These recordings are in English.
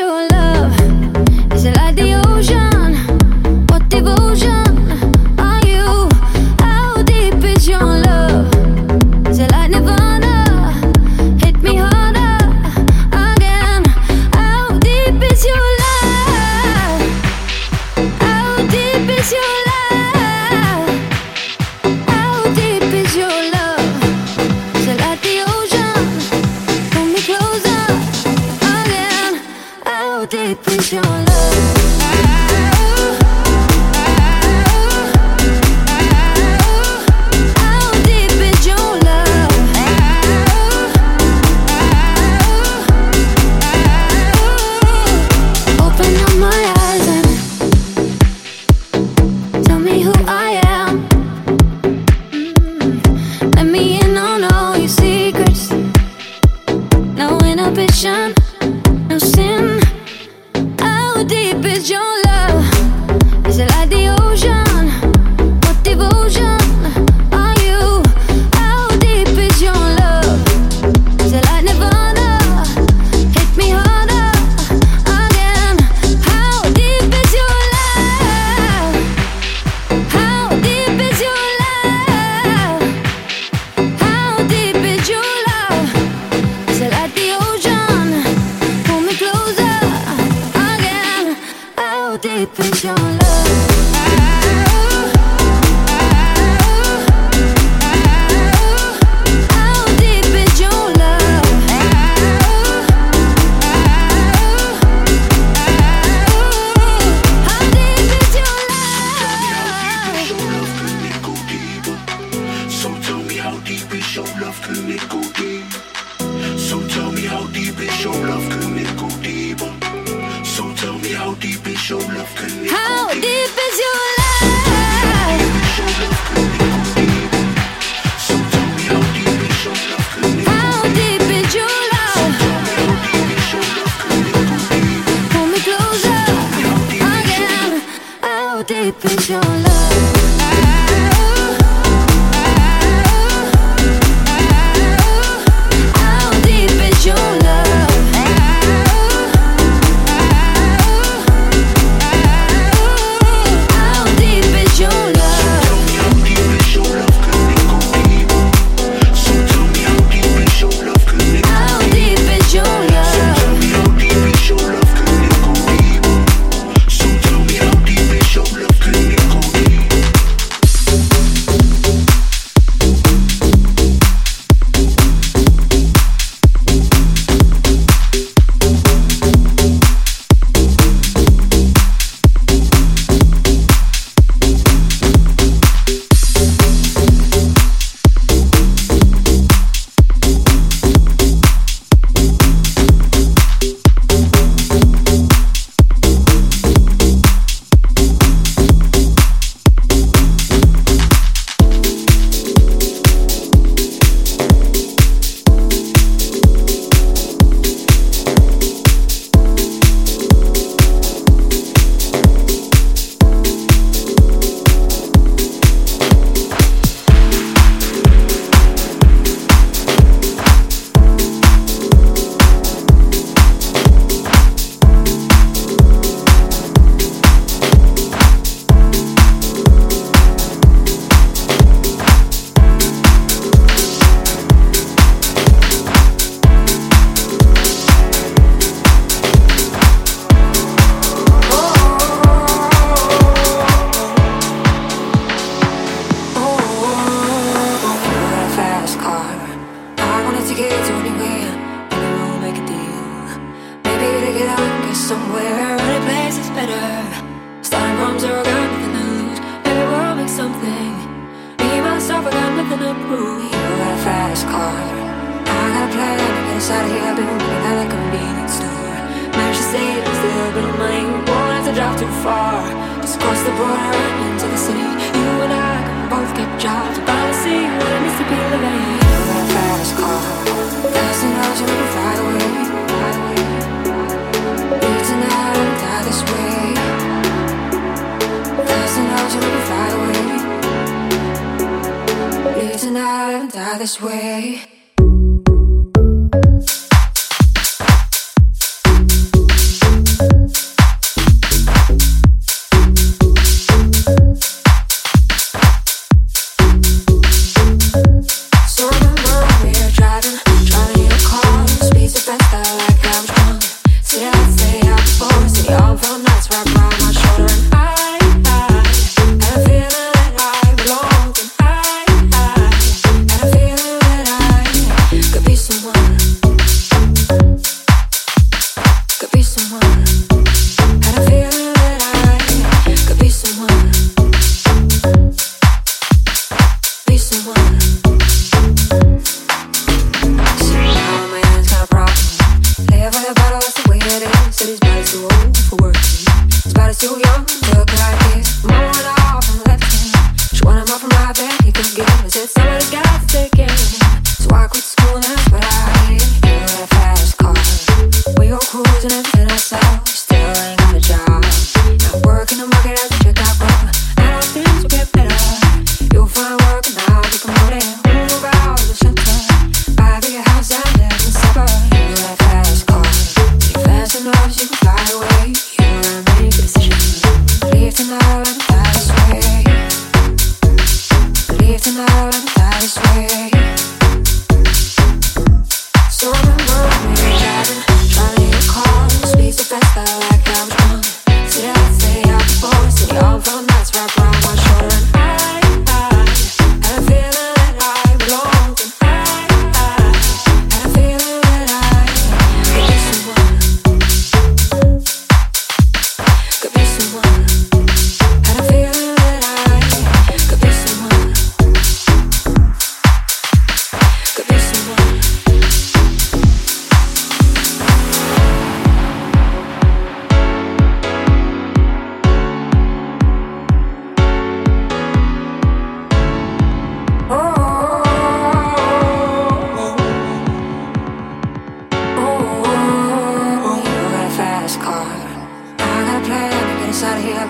Fly away, fly away.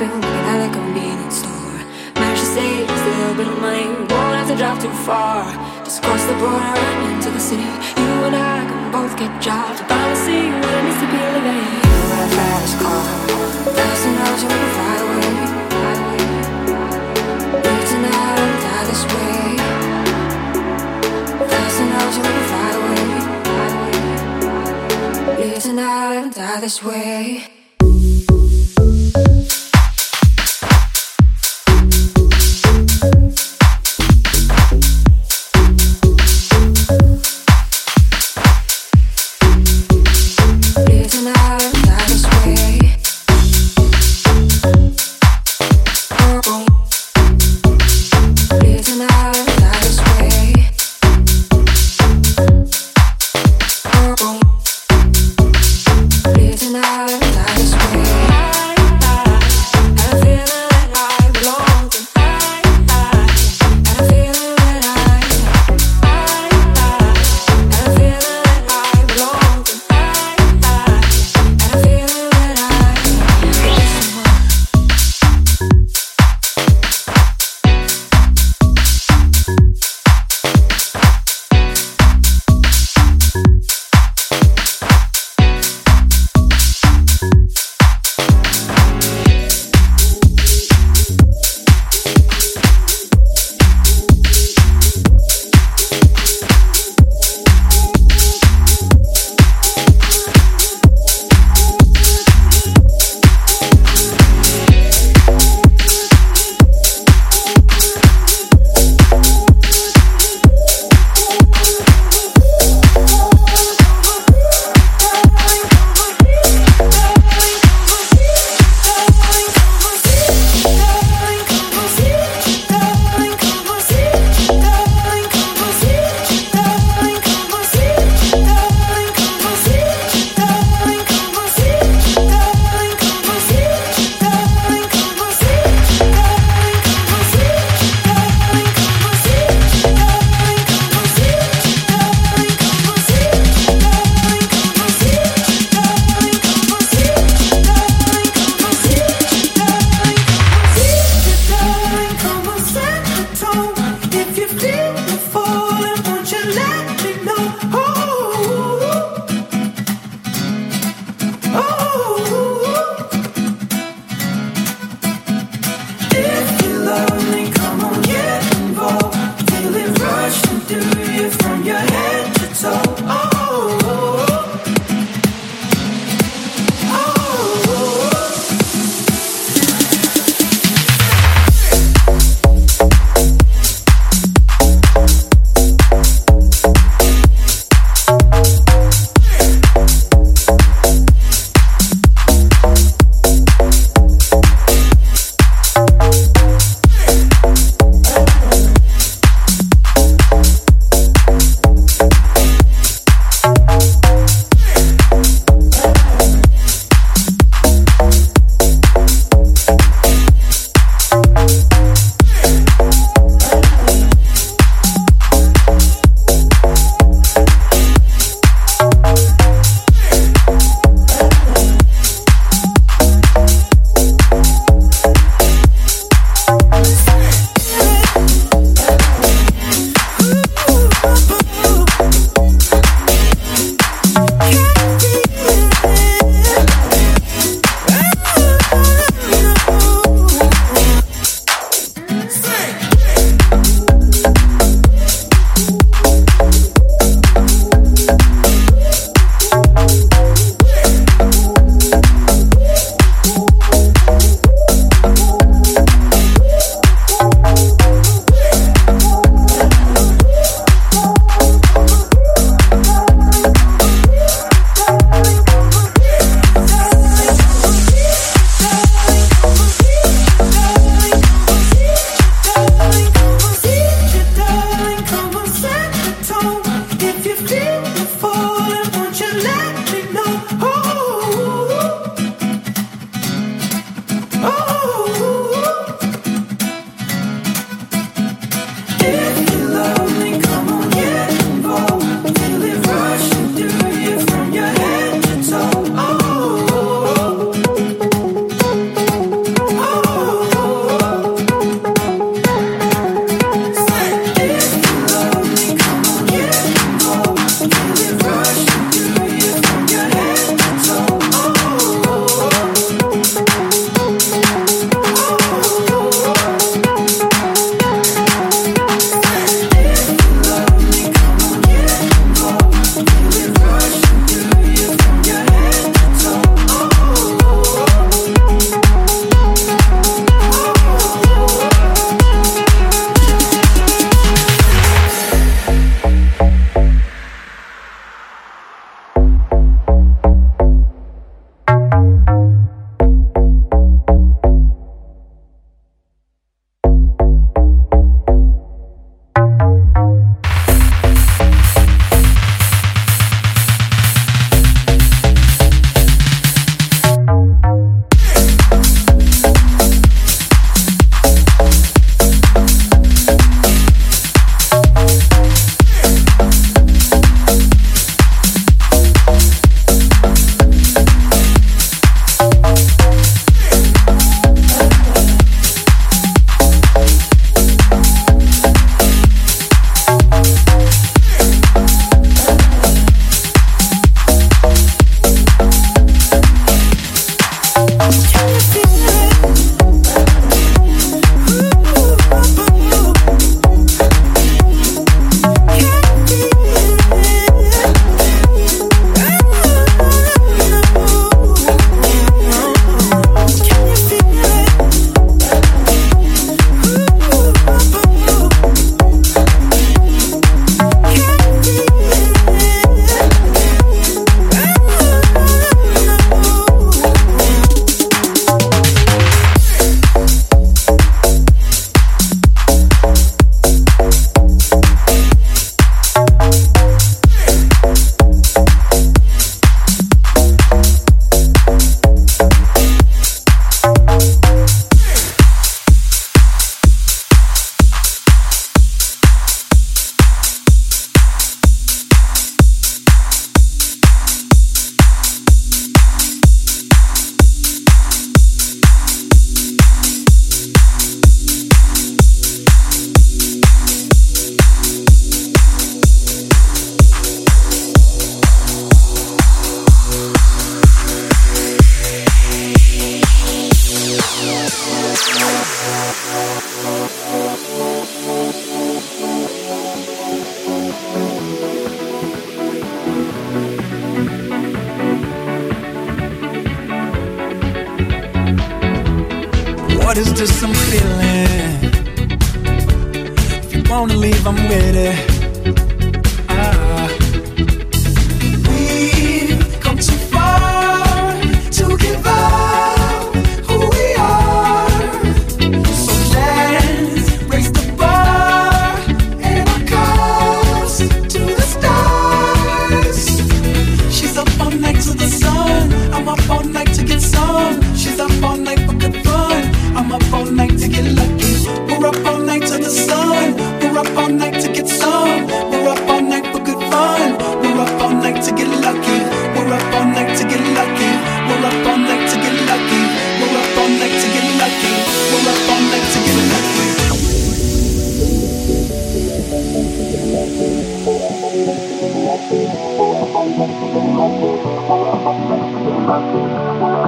been working at a convenience store. Managed to save a little bit of money, won't have to drive too far. Just cross the border and into the city. You and I can both get jobs. Finally see what it means to be living. You got a fast car, thousand hours on the highway. Live tonight and die this way. Thousand hours on the highway. Live tonight and die this way.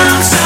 I'm